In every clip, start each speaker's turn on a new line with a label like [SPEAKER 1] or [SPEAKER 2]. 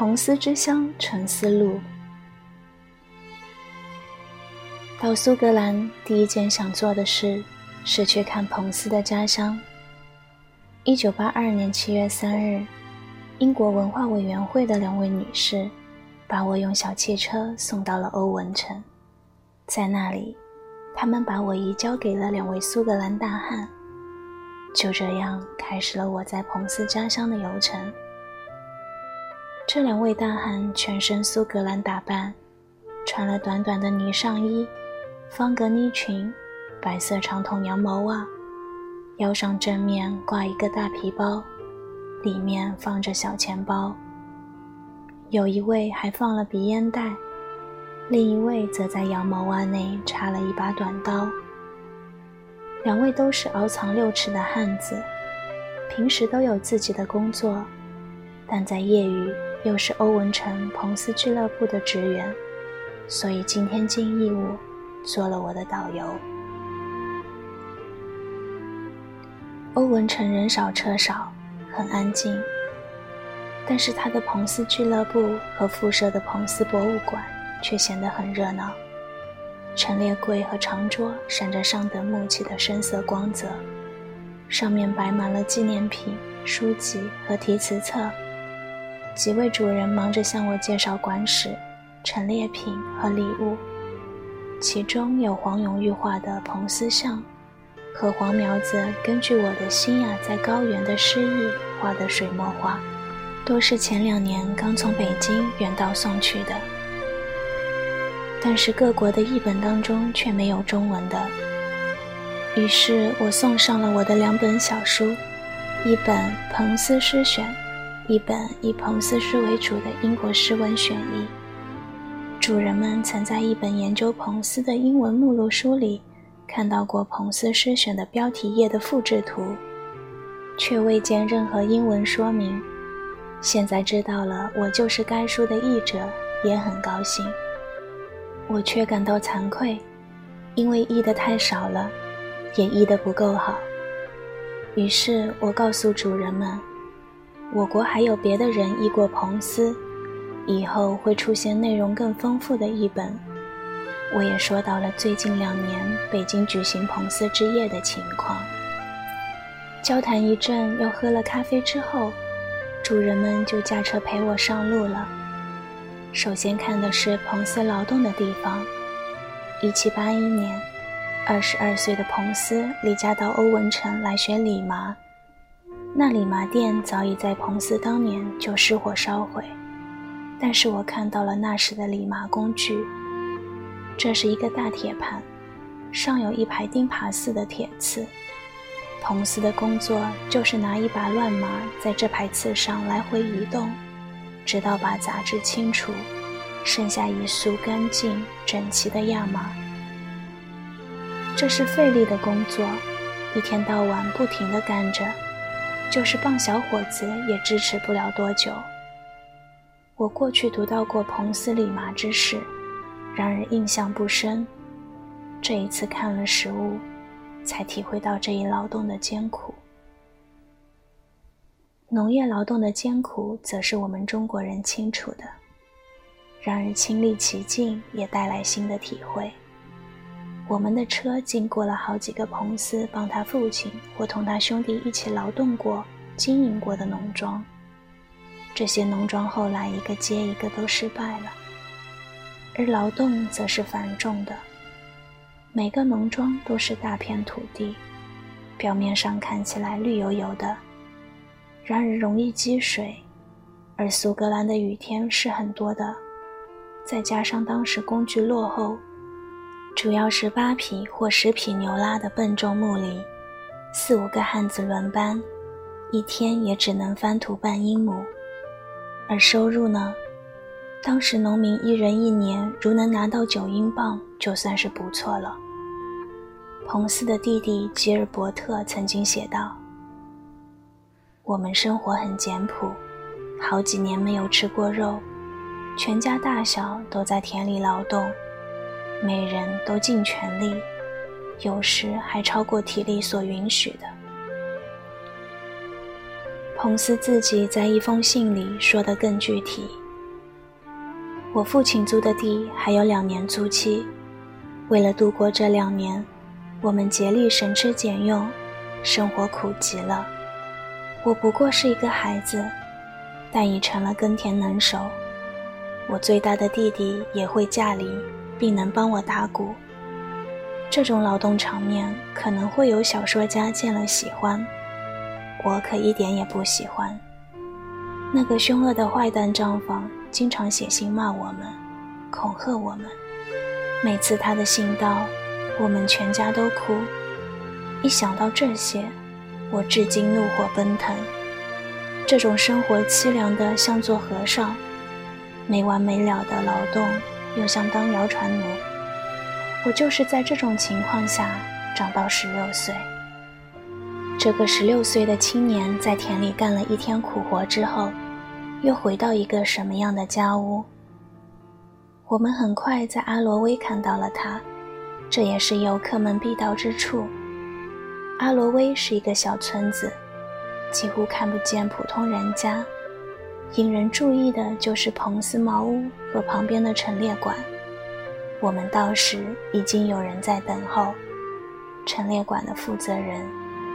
[SPEAKER 1] 彭斯之乡沉思录。到苏格兰第一件想做的事是去看彭斯的家乡。一九八二年七月三日，英国文化委员会的两位女士把我用小汽车送到了欧文城，在那里，他们把我移交给了两位苏格兰大汉。就这样开始了我在彭斯家乡的游程。这两位大汉全身苏格兰打扮，穿了短短的呢上衣、方格呢裙、白色长筒羊毛袜，腰上正面挂一个大皮包，里面放着小钱包。有一位还放了鼻烟袋，另一位则在羊毛袜内插了一把短刀。两位都是熬藏六尺的汉子，平时都有自己的工作，但在业余。又是欧文城彭斯俱乐部的职员，所以今天尽义务做了我的导游。欧文城人少车少，很安静，但是他的彭斯俱乐部和附设的彭斯博物馆却显得很热闹。陈列柜和长桌闪着上等木器的深色光泽，上面摆满了纪念品、书籍和题词册。几位主人忙着向我介绍馆史、陈列品和礼物，其中有黄永玉画的彭斯像，和黄苗子根据我的新雅在高原的诗意画的水墨画，都是前两年刚从北京远道送去的。但是各国的译本当中却没有中文的，于是我送上了我的两本小书，一本《彭斯诗选》。一本以彭斯诗为主的英国诗文选译，主人们曾在一本研究彭斯的英文目录书里看到过彭斯诗选的标题页的复制图，却未见任何英文说明。现在知道了，我就是该书的译者，也很高兴。我却感到惭愧，因为译的太少了，也译得不够好。于是我告诉主人们。我国还有别的人译过彭斯，以后会出现内容更丰富的译本。我也说到了最近两年北京举行彭斯之夜的情况。交谈一阵，又喝了咖啡之后，主人们就驾车陪我上路了。首先看的是彭斯劳动的地方。一七八一年，二十二岁的彭斯离家到欧文城来学理麻。那理麻店早已在彭斯当年就失火烧毁，但是我看到了那时的理麻工具。这是一个大铁盘，上有一排钉耙似的铁刺。彭斯的工作就是拿一把乱麻在这排刺上来回移动，直到把杂质清除，剩下一束干净整齐的亚麻。这是费力的工作，一天到晚不停地干着。就是棒小伙子也支持不了多久。我过去读到过彭斯理麻之事，然而印象不深。这一次看了实物，才体会到这一劳动的艰苦。农业劳动的艰苦，则是我们中国人清楚的。然而亲历其境，也带来新的体会。我们的车经过了好几个彭斯帮他父亲或同他兄弟一起劳动过、经营过的农庄，这些农庄后来一个接一个都失败了，而劳动则是繁重的。每个农庄都是大片土地，表面上看起来绿油油的，然而容易积水，而苏格兰的雨天是很多的，再加上当时工具落后。主要是八匹或十匹牛拉的笨重木犁，四五个汉子轮班，一天也只能翻土半英亩。而收入呢？当时农民一人一年如能拿到九英镑，就算是不错了。彭斯的弟弟吉尔伯特曾经写道：“我们生活很简朴，好几年没有吃过肉，全家大小都在田里劳动。”每人都尽全力，有时还超过体力所允许的。彭斯自己在一封信里说得更具体，我父亲租的地还有两年租期，为了度过这两年，我们竭力省吃俭用，生活苦极了。我不过是一个孩子，但已成了耕田能手。我最大的弟弟也会驾犁，并能帮我打鼓。这种劳动场面可能会有小说家见了喜欢，我可一点也不喜欢。那个凶恶的坏蛋账房经常写信骂我们，恐吓我们。每次他的信到，我们全家都哭。一想到这些，我至今怒火奔腾。这种生活凄凉的像做和尚，没完没了的劳动，又像当谣传奴。我就是在这种情况下长到十六岁。这个十六岁的青年在田里干了一天苦活之后，又回到一个什么样的家屋？我们很快在阿罗威看到了他，这也是游客们必到之处。阿罗威是一个小村子，几乎看不见普通人家，引人注意的就是彭斯茅屋和旁边的陈列馆。我们到时，已经有人在等候。陈列馆的负责人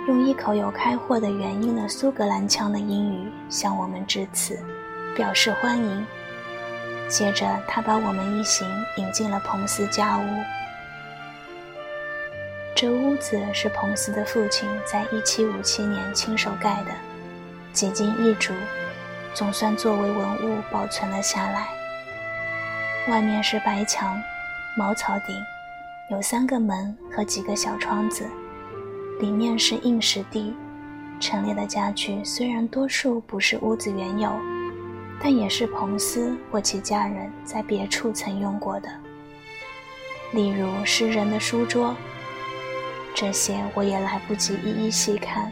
[SPEAKER 1] 用一口有开货的元音的苏格兰腔的英语向我们致辞，表示欢迎。接着，他把我们一行引进了彭斯家屋。这屋子是彭斯的父亲在1757年亲手盖的，几经易主，总算作为文物保存了下来。外面是白墙。茅草顶，有三个门和几个小窗子，里面是硬实地。陈列的家具虽然多数不是屋子原有，但也是彭斯或其家人在别处曾用过的。例如诗人的书桌，这些我也来不及一一细看。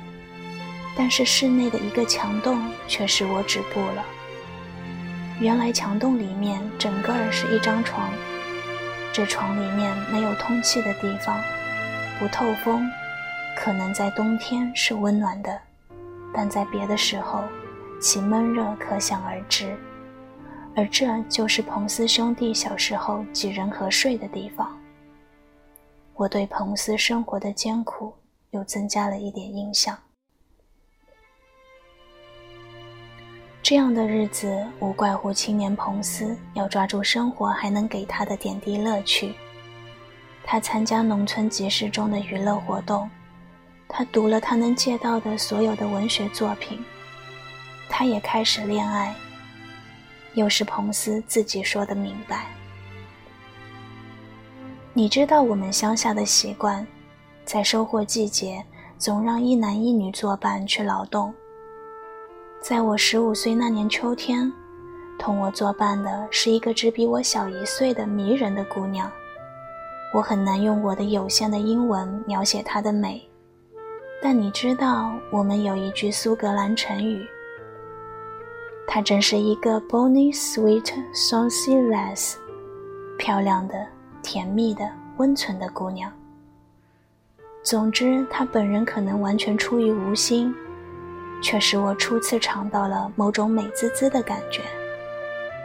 [SPEAKER 1] 但是室内的一个墙洞却使我止步了。原来墙洞里面整个儿是一张床。这床里面没有通气的地方，不透风，可能在冬天是温暖的，但在别的时候，其闷热可想而知。而这就是彭斯兄弟小时候挤人和睡的地方。我对彭斯生活的艰苦又增加了一点印象。这样的日子，无怪乎青年彭斯要抓住生活还能给他的点滴乐趣。他参加农村集市中的娱乐活动，他读了他能借到的所有的文学作品，他也开始恋爱。又是彭斯自己说的明白。你知道我们乡下的习惯，在收获季节，总让一男一女作伴去劳动。在我十五岁那年秋天，同我作伴的是一个只比我小一岁的迷人的姑娘。我很难用我的有限的英文描写她的美，但你知道，我们有一句苏格兰成语。她真是一个 bonny, sweet, saucy lass，漂亮的、甜蜜的、温存的姑娘。总之，她本人可能完全出于无心。却使我初次尝到了某种美滋滋的感觉。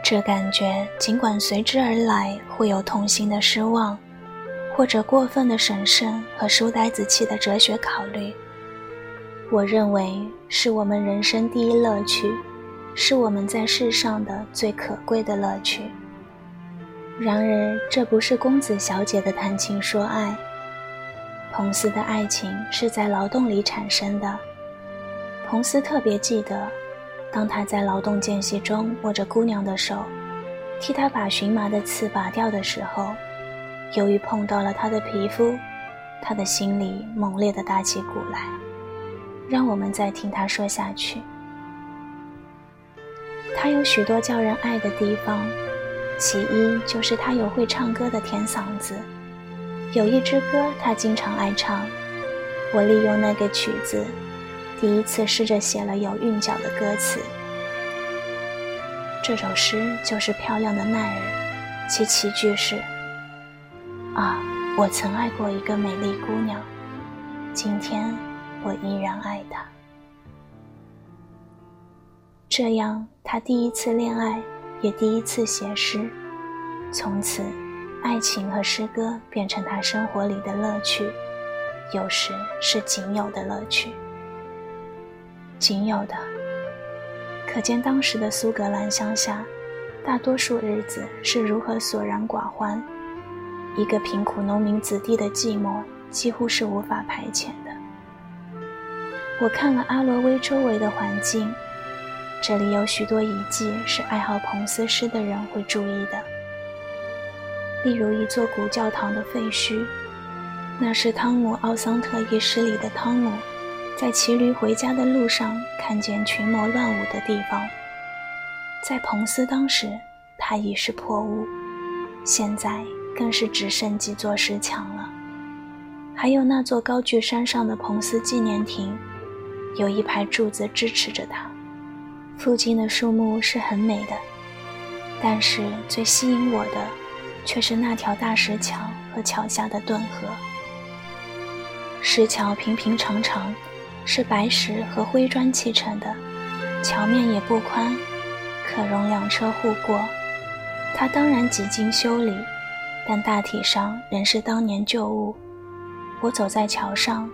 [SPEAKER 1] 这感觉尽管随之而来会有痛心的失望，或者过分的审慎和书呆子气的哲学考虑，我认为是我们人生第一乐趣，是我们在世上的最可贵的乐趣。然而，这不是公子小姐的谈情说爱。彭斯的爱情是在劳动里产生的。彭斯特别记得，当他在劳动间隙中握着姑娘的手，替她把荨麻的刺拔掉的时候，由于碰到了她的皮肤，他的心里猛烈地打起鼓来。让我们再听他说下去。他有许多叫人爱的地方，其一就是他有会唱歌的甜嗓子，有一支歌他经常爱唱，我利用那个曲子。第一次试着写了有韵脚的歌词。这首诗就是漂亮的奈尔，其起句是：“啊，我曾爱过一个美丽姑娘，今天我依然爱她。”这样，他第一次恋爱，也第一次写诗。从此，爱情和诗歌变成他生活里的乐趣，有时是仅有的乐趣。仅有的，可见当时的苏格兰乡下，大多数日子是如何索然寡欢。一个贫苦农民子弟的寂寞，几乎是无法排遣的。我看了阿罗威周围的环境，这里有许多遗迹是爱好彭斯诗的人会注意的。例如一座古教堂的废墟，那是汤姆·奥桑特一诗里的汤姆，在骑驴回家的路上看见群魔乱舞的地方。在彭斯当时，它已是破屋，现在更是只剩几座石墙了。还有那座高踞山上的彭斯纪念亭。有一排柱子支持着它，附近的树木是很美的，但是最吸引我的，却是那条大石桥和桥下的顿河。石桥平平常常，是白石和灰砖砌成的，桥面也不宽，可容两车互过。它当然几经修理，但大体上仍是当年旧物。我走在桥上。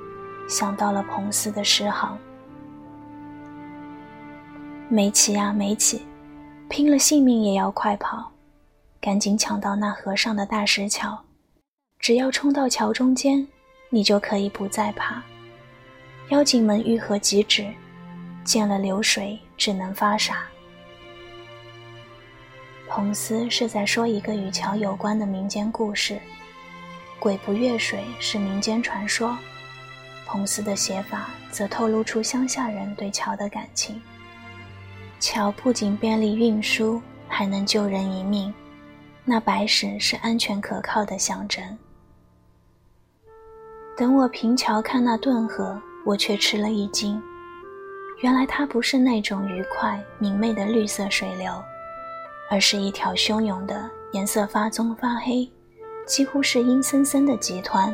[SPEAKER 1] 想到了彭斯的诗行，没起呀，没起，拼了性命也要快跑，赶紧抢到那河上的大石桥，只要冲到桥中间，你就可以不再怕。妖精们欲何即止，见了流水只能发傻。彭斯是在说一个与桥有关的民间故事，鬼不越水是民间传说。彭斯的写法则透露出乡下人对桥的感情。桥不仅便利运输，还能救人一命，那白石是安全可靠的象征。等我平桥看那顿河，我却吃了一惊，原来它不是那种愉快明媚的绿色水流，而是一条汹涌的、颜色发棕发黑，几乎是阴森森的急湍。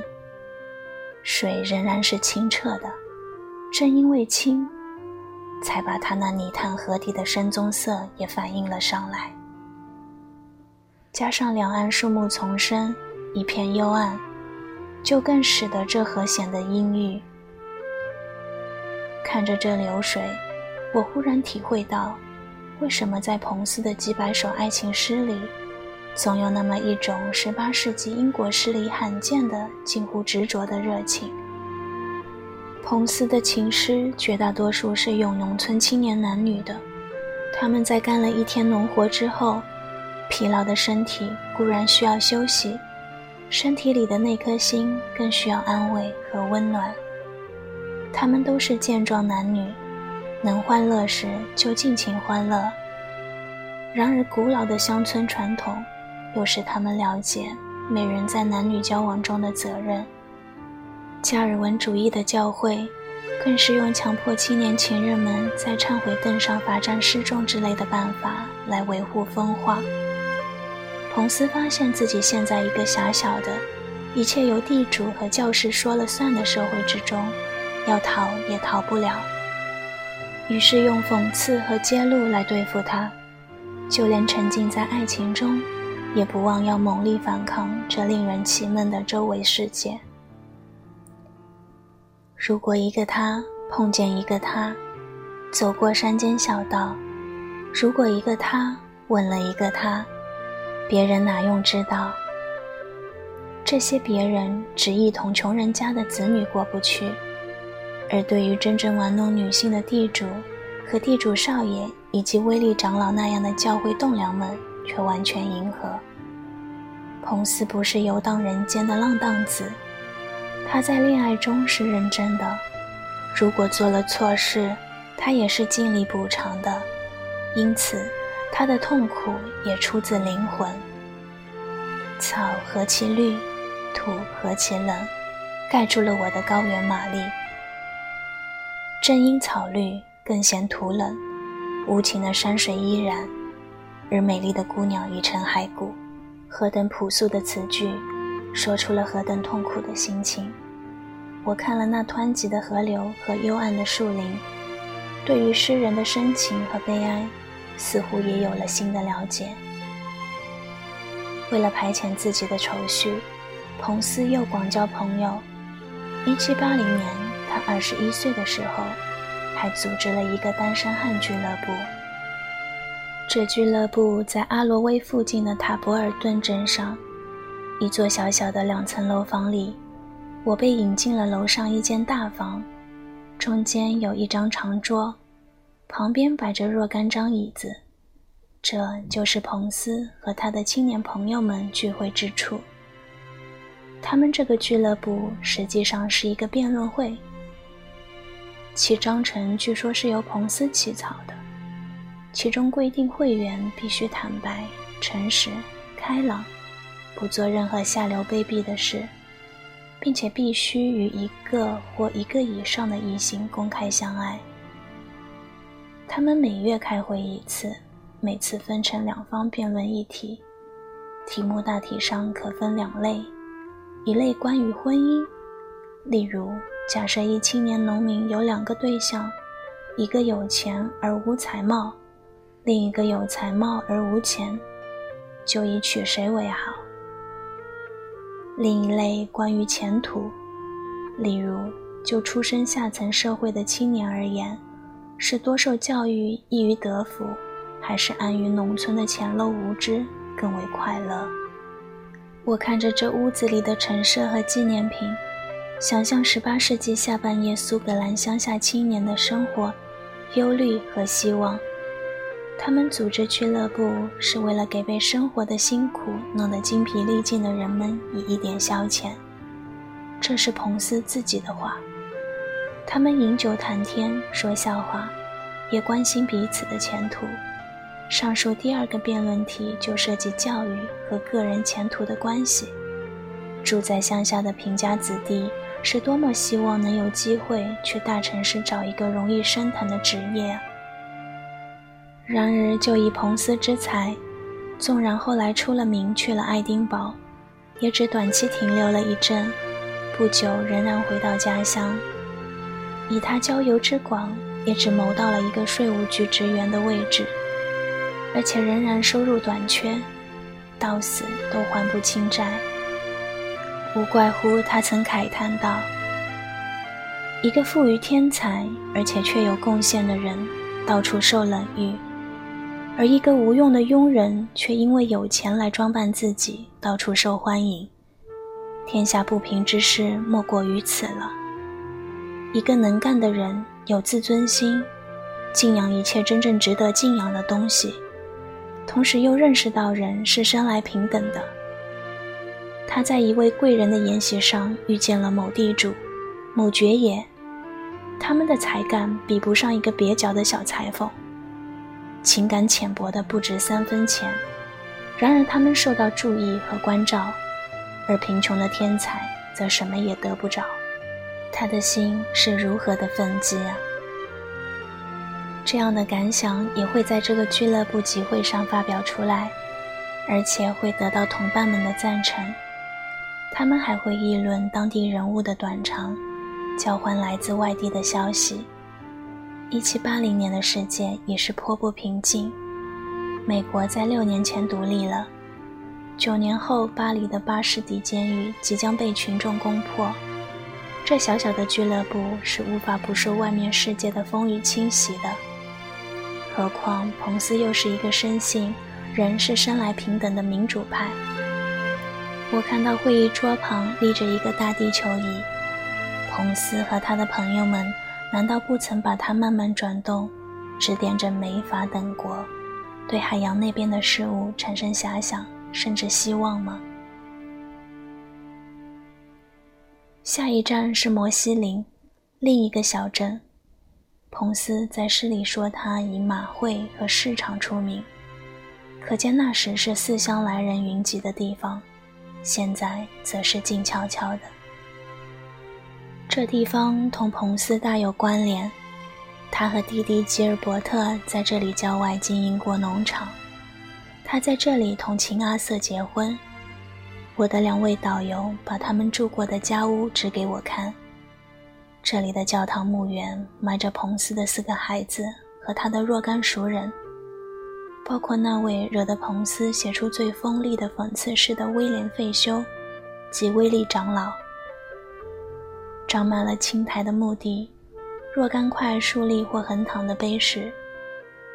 [SPEAKER 1] 水仍然是清澈的，正因为清，才把它那泥炭河底的深棕色也反映了上来。加上两岸树木丛生，一片幽暗，就更使得这河显得阴郁。看着这流水，我忽然体会到，为什么在彭斯的几百首爱情诗里。总有那么一种十八世纪英国诗里罕见的、近乎执着的热情。彭斯的情诗绝大多数是咏农村青年男女的，他们在干了一天农活之后，疲劳的身体固然需要休息，身体里的那颗心更需要安慰和温暖。他们都是健壮男女，能欢乐时就尽情欢乐。然而，古老的乡村传统。又使他们了解美人在男女交往中的责任。加尔文主义的教会，更是用强迫青年情人们在忏悔凳上罚站示众之类的办法来维护风化。彭斯发现自己陷在一个狭小的、一切由地主和教士说了算的社会之中，要逃也逃不了。于是用讽刺和揭露来对付他，就连沉浸在爱情中。也不忘要猛力反抗这令人气闷的周围世界。如果一个他碰见一个他，走过山间小道；如果一个他吻了一个他，别人哪用知道？这些别人只意同穷人家的子女过不去，而对于真正玩弄女性的地主和地主少爷以及威利长老那样的教会栋梁们。却完全迎合。彭斯不是游荡人间的浪荡子，他在恋爱中是认真的。如果做了错事，他也是尽力补偿的。因此，他的痛苦也出自灵魂。草何其绿，土何其冷，盖住了我的高原玛丽。正因草绿，更显土冷，无情的山水依然。而美丽的姑娘已成骸骨，何等朴素的词句，说出了何等痛苦的心情。我看了那湍急的河流和幽暗的树林，对于诗人的深情和悲哀，似乎也有了新的了解。为了排遣自己的愁绪，彭斯又广交朋友。1780年，他21岁的时候，还组织了一个单身汉俱乐部。这俱乐部在阿罗威附近的塔博尔顿镇上，一座小小的两层楼房里，我被引进了楼上一间大房，中间有一张长桌，旁边摆着若干张椅子，这就是彭斯和他的青年朋友们聚会之处。他们这个俱乐部实际上是一个辩论会，其章程据说是由彭斯起草的。其中规定，会员必须坦白、诚实、开朗，不做任何下流卑鄙的事，并且必须与一个或一个以上的异性公开相爱。他们每月开会一次，每次分成两方辩论一题，题目大体上可分两类：一类关于婚姻，例如假设一青年农民有两个对象，一个有钱而无才貌。另一个有才貌而无钱，就以娶谁为好？另一类关于前途，例如就出身下层社会的青年而言，是多受教育易于得福，还是安于农村的浅陋无知更为快乐？我看着这屋子里的陈设和纪念品，想象十八世纪下半叶苏格兰乡下青年的生活、忧虑和希望。他们组织俱乐部是为了给被生活的辛苦弄得精疲力尽的人们以一点消遣。这是彭斯自己的话。他们饮酒谈天，说笑话，也关心彼此的前途。上述第二个辩论题就涉及教育和个人前途的关系。住在乡下的贫家子弟是多么希望能有机会去大城市找一个容易升腾的职业！然而，就以彭斯之才，纵然后来出了名，去了爱丁堡，也只短期停留了一阵，不久仍然回到家乡。以他交游之广，也只谋到了一个税务局职员的位置，而且仍然收入短缺，到死都还不清债。无怪乎他曾慨叹道：“一个富于天才，而且却有贡献的人，到处受冷遇。”而一个无用的庸人，却因为有钱来装扮自己，到处受欢迎。天下不平之事莫过于此了。一个能干的人，有自尊心，敬仰一切真正值得敬仰的东西，同时又认识到人是生来平等的。他在一位贵人的宴席上遇见了某地主、某爵爷，他们的才干比不上一个蹩脚的小裁缝。情感浅薄的不值三分钱，然而他们受到注意和关照，而贫穷的天才则什么也得不着。他的心是如何的愤激啊！这样的感想也会在这个俱乐部集会上发表出来，而且会得到同伴们的赞成。他们还会议论当地人物的短长，交换来自外地的消息。一七八零年的世界也是颇不平静。美国在六年前独立了，九年后，巴黎的巴士底监狱即将被群众攻破。这小小的俱乐部是无法不受外面世界的风雨侵袭的。何况彭斯又是一个深信人是生来平等的民主派。我看到会议桌旁立着一个大地球仪，彭斯和他的朋友们。难道不曾把它慢慢转动，指点着美法等国，对海洋那边的事物产生遐想，甚至希望吗？下一站是摩西林，另一个小镇。彭斯在诗里说他以马会和市场出名，可见那时是四乡来人云集的地方，现在则是静悄悄的。这地方同彭斯大有关联，他和弟弟吉尔伯特在这里郊外经营过农场，他在这里同秦阿瑟结婚。我的两位导游把他们住过的家屋指给我看，这里的教堂墓园埋着彭斯的四个孩子和他的若干熟人，包括那位惹得彭斯写出最锋利的讽刺诗的威廉·费修及威利长老。长满了青苔的墓地，若干块竖立或横躺的碑石，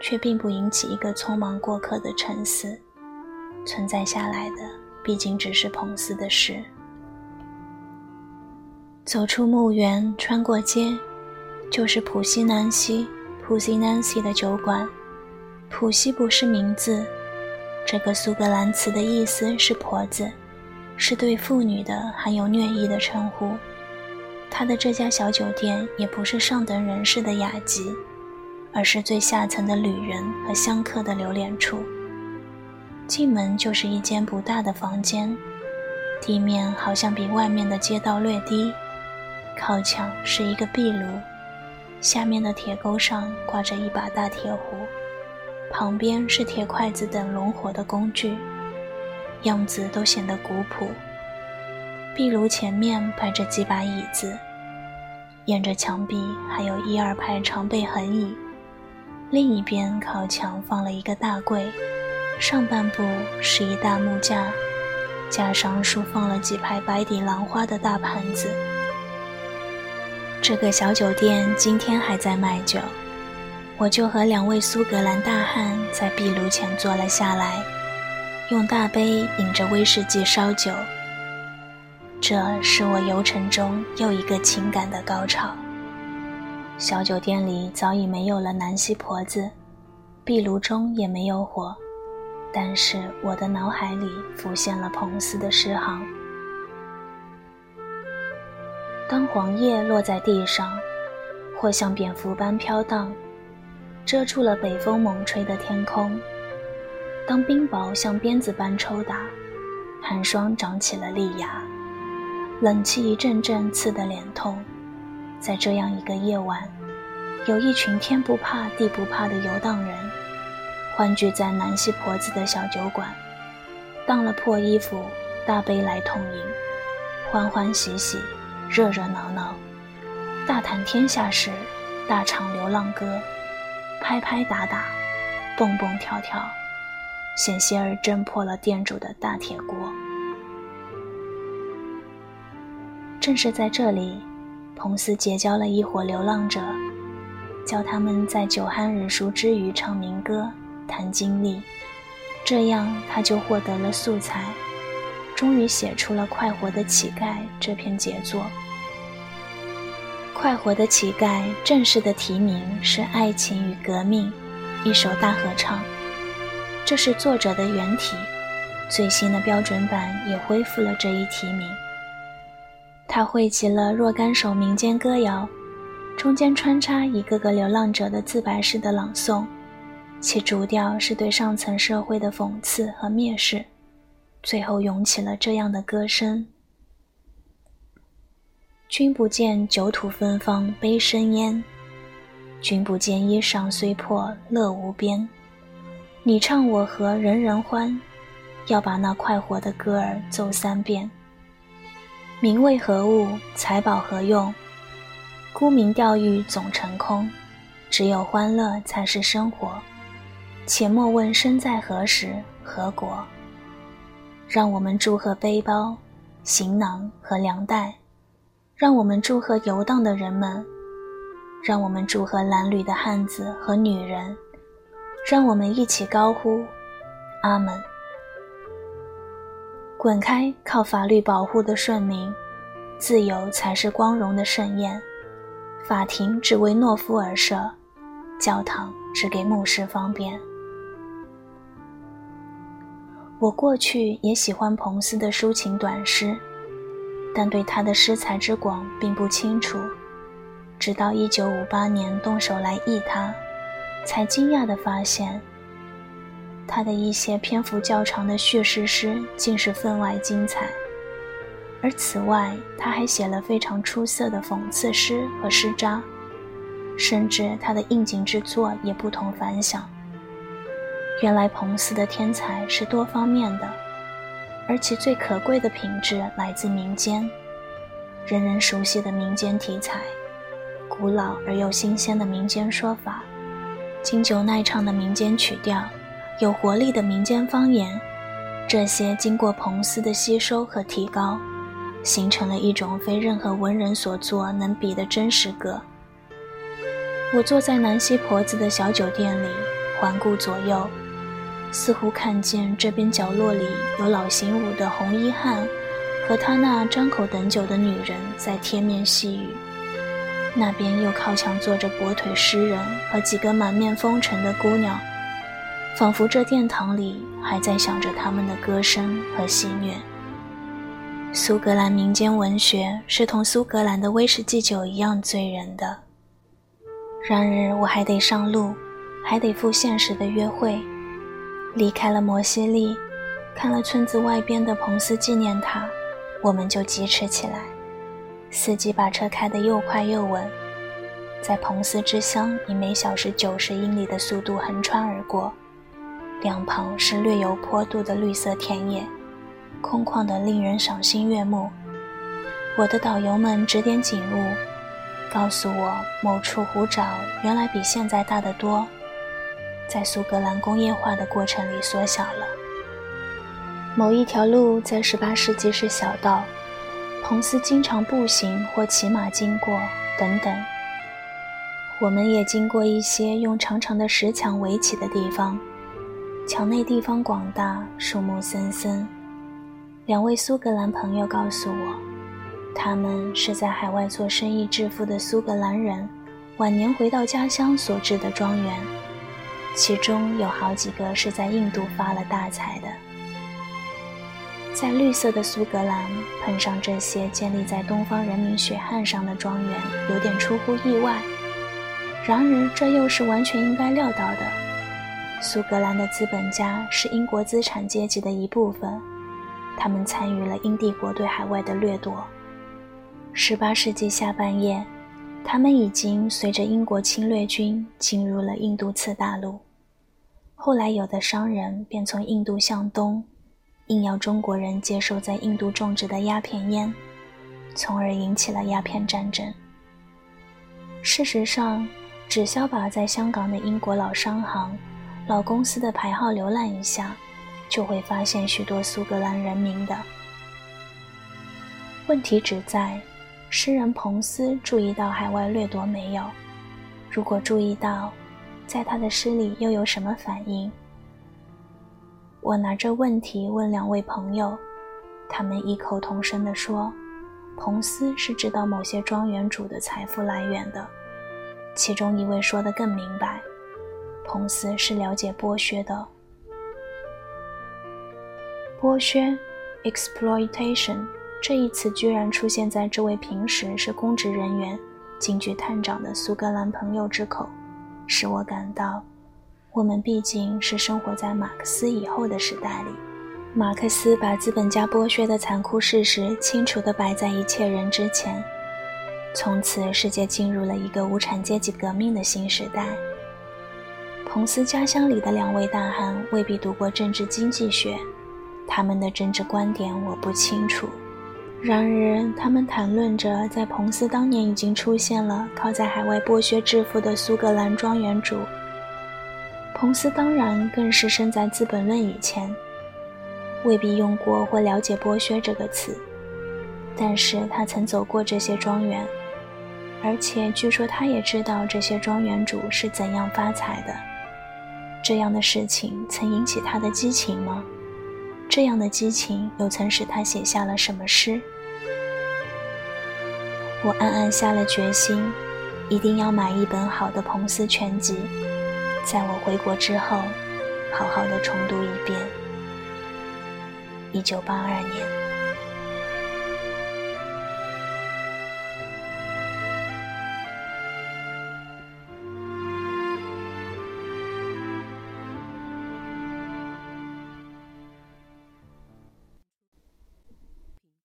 [SPEAKER 1] 却并不引起一个匆忙过客的沉思。存在下来的，毕竟只是彭斯的诗。走出墓园，穿过街，就是普西南西（普西南西）的酒馆。普西不是名字，这个苏格兰词的意思是婆子，是对妇女的含有虐意的称呼。他的这家小酒店也不是上等人士的雅集，而是最下层的旅人和香客的留恋处。进门就是一间不大的房间，地面好像比外面的街道略低，靠墙是一个壁炉，下面的铁钩上挂着一把大铁壶。旁边是铁筷子等龙活的工具，样子都显得古朴。壁炉前面摆着几把椅子，沿着墙壁还有一二排长背横椅。另一边靠墙放了一个大柜，上半部是一大木架，架上竖放了几排白底兰花的大盘子。这个小酒店今天还在卖酒。我就和两位苏格兰大汉在壁炉前坐了下来，用大杯饮着威士忌烧酒。这是我游程中又一个情感的高潮。小酒店里早已没有了南希婆子，壁炉中也没有火，但是我的脑海里浮现了彭斯的诗行：当黄叶落在地上，或像蝙蝠般飘荡。遮住了北风猛吹的天空。当冰雹像鞭子般抽打，寒霜长起了利牙，冷气一阵阵刺得脸痛。在这样一个夜晚，有一群天不怕地不怕的游荡人，欢聚在南溪婆子的小酒馆，当了破衣服，大杯来痛饮，欢欢喜喜，热热闹闹，大谈天下事，大唱流浪歌。拍拍打打，蹦蹦跳跳，险些儿震破了店主的大铁锅。正是在这里，彭斯结交了一伙流浪者，教他们在酒酣耳熟之余唱民歌、谈经历，这样他就获得了素材，终于写出了《快活的乞丐》这篇杰作。快活的乞丐正式的题名是《爱情与革命》，一首大合唱。这是作者的原题，最新的标准版也恢复了这一题名。他汇集了若干首民间歌谣，中间穿插一个个流浪者的自白式的朗诵，其主调是对上层社会的讽刺和蔑视，最后涌起了这样的歌声。君不见酒土芬芳杯生烟，君不见衣裳虽破乐无边。你唱我和人人欢，要把那快活的歌儿奏三遍。名为何物？财宝何用？沽名钓誉总成空，只有欢乐才是生活。且莫问身在何时何国。让我们祝贺背包、行囊和粮袋。让我们祝贺游荡的人们，让我们祝贺褴褛的汉子和女人，让我们一起高呼：“阿门！”滚开！靠法律保护的顺民，自由才是光荣的盛宴。法庭只为懦夫而设，教堂只给牧师方便。我过去也喜欢彭斯的抒情短诗。但对他的诗才之广并不清楚，直到1958年动手来译他，才惊讶地发现，他的一些篇幅较长的叙事诗竟是分外精彩。而此外，他还写了非常出色的讽刺诗和诗札，甚至他的应景之作也不同凡响。原来彭斯的天才是多方面的。而其最可贵的品质来自民间，人人熟悉的民间题材，古老而又新鲜的民间说法，经久耐唱的民间曲调，有活力的民间方言，这些经过彭斯的吸收和提高，形成了一种非任何文人所作能比的真实歌。我坐在南溪婆子的小酒店里，环顾左右，似乎看见这边角落里有老行伍的红衣汉和他那张口等酒的女人在贴面细语，那边又靠墙坐着跛腿诗人和几个满面风尘的姑娘，仿佛这殿堂里还在响着他们的歌声和戏谑。苏格兰民间文学是同苏格兰的威士忌酒一样醉人的。然而，我还得上路，还得赴现实的约会。离开了摩西利，看了村子外边的彭斯纪念塔，我们就疾驰起来。司机把车开得又快又稳，在彭斯之乡以每小时九十英里的速度横穿而过，两旁是略有坡度的绿色田野，空旷得令人赏心悦目。我的导游们指点景物。告诉我，某处湖沼原来比现在大得多，在苏格兰工业化的过程里缩小了。某一条路在18世纪是小道，彭斯经常步行或骑马经过，等等。我们也经过一些用长长的石墙围起的地方，墙内地方广大，树木森森。两位苏格兰朋友告诉我。他们是在海外做生意致富的苏格兰人，晚年回到家乡所置的庄园，其中有好几个是在印度发了大财的。在绿色的苏格兰碰上这些建立在东方人民血汗上的庄园，有点出乎意外。然而，这又是完全应该料到的。苏格兰的资本家是英国资产阶级的一部分，他们参与了英帝国对海外的掠夺。十八世纪下半叶，他们已经随着英国侵略军进入了印度次大陆。后来，有的商人便从印度向东，硬要中国人接受在印度种植的鸦片烟，从而引起了鸦片战争。事实上，只需要把在香港的英国老商行、老公司的牌号浏览一下，就会发现许多苏格兰人民的问题只在。诗人彭斯注意到海外掠夺没有？如果注意到，在他的诗里又有什么反应？我拿着问题问两位朋友，他们异口同声地说：“彭斯是知道某些庄园主的财富来源的。”其中一位说得更明白：“彭斯是了解剥削的。”剥削，exploitation。这一词居然出现在这位平时是公职人员、警局探长的苏格兰朋友之口，使我感到，我们毕竟是生活在马克思以后的时代里。马克思把资本家剥削的残酷事实清楚地摆在一切人之前。从此，世界进入了一个无产阶级革命的新时代。彭斯家乡里的两位大汉未必读过政治经济学，他们的政治观点我不清楚。然而，他们谈论着，在彭斯当年已经出现了靠在海外剥削致富的苏格兰庄园主。彭斯当然更是身在《资本论》以前，未必用过或了解“剥削”这个词，但是他曾走过这些庄园，而且据说他也知道这些庄园主是怎样发财的。这样的事情曾引起他的激情吗？这样的激情又曾使他写下了什么诗？我暗暗下了决心，一定要买一本好的彭斯全集，在我回国之后，好好的重读一遍。一九八二年。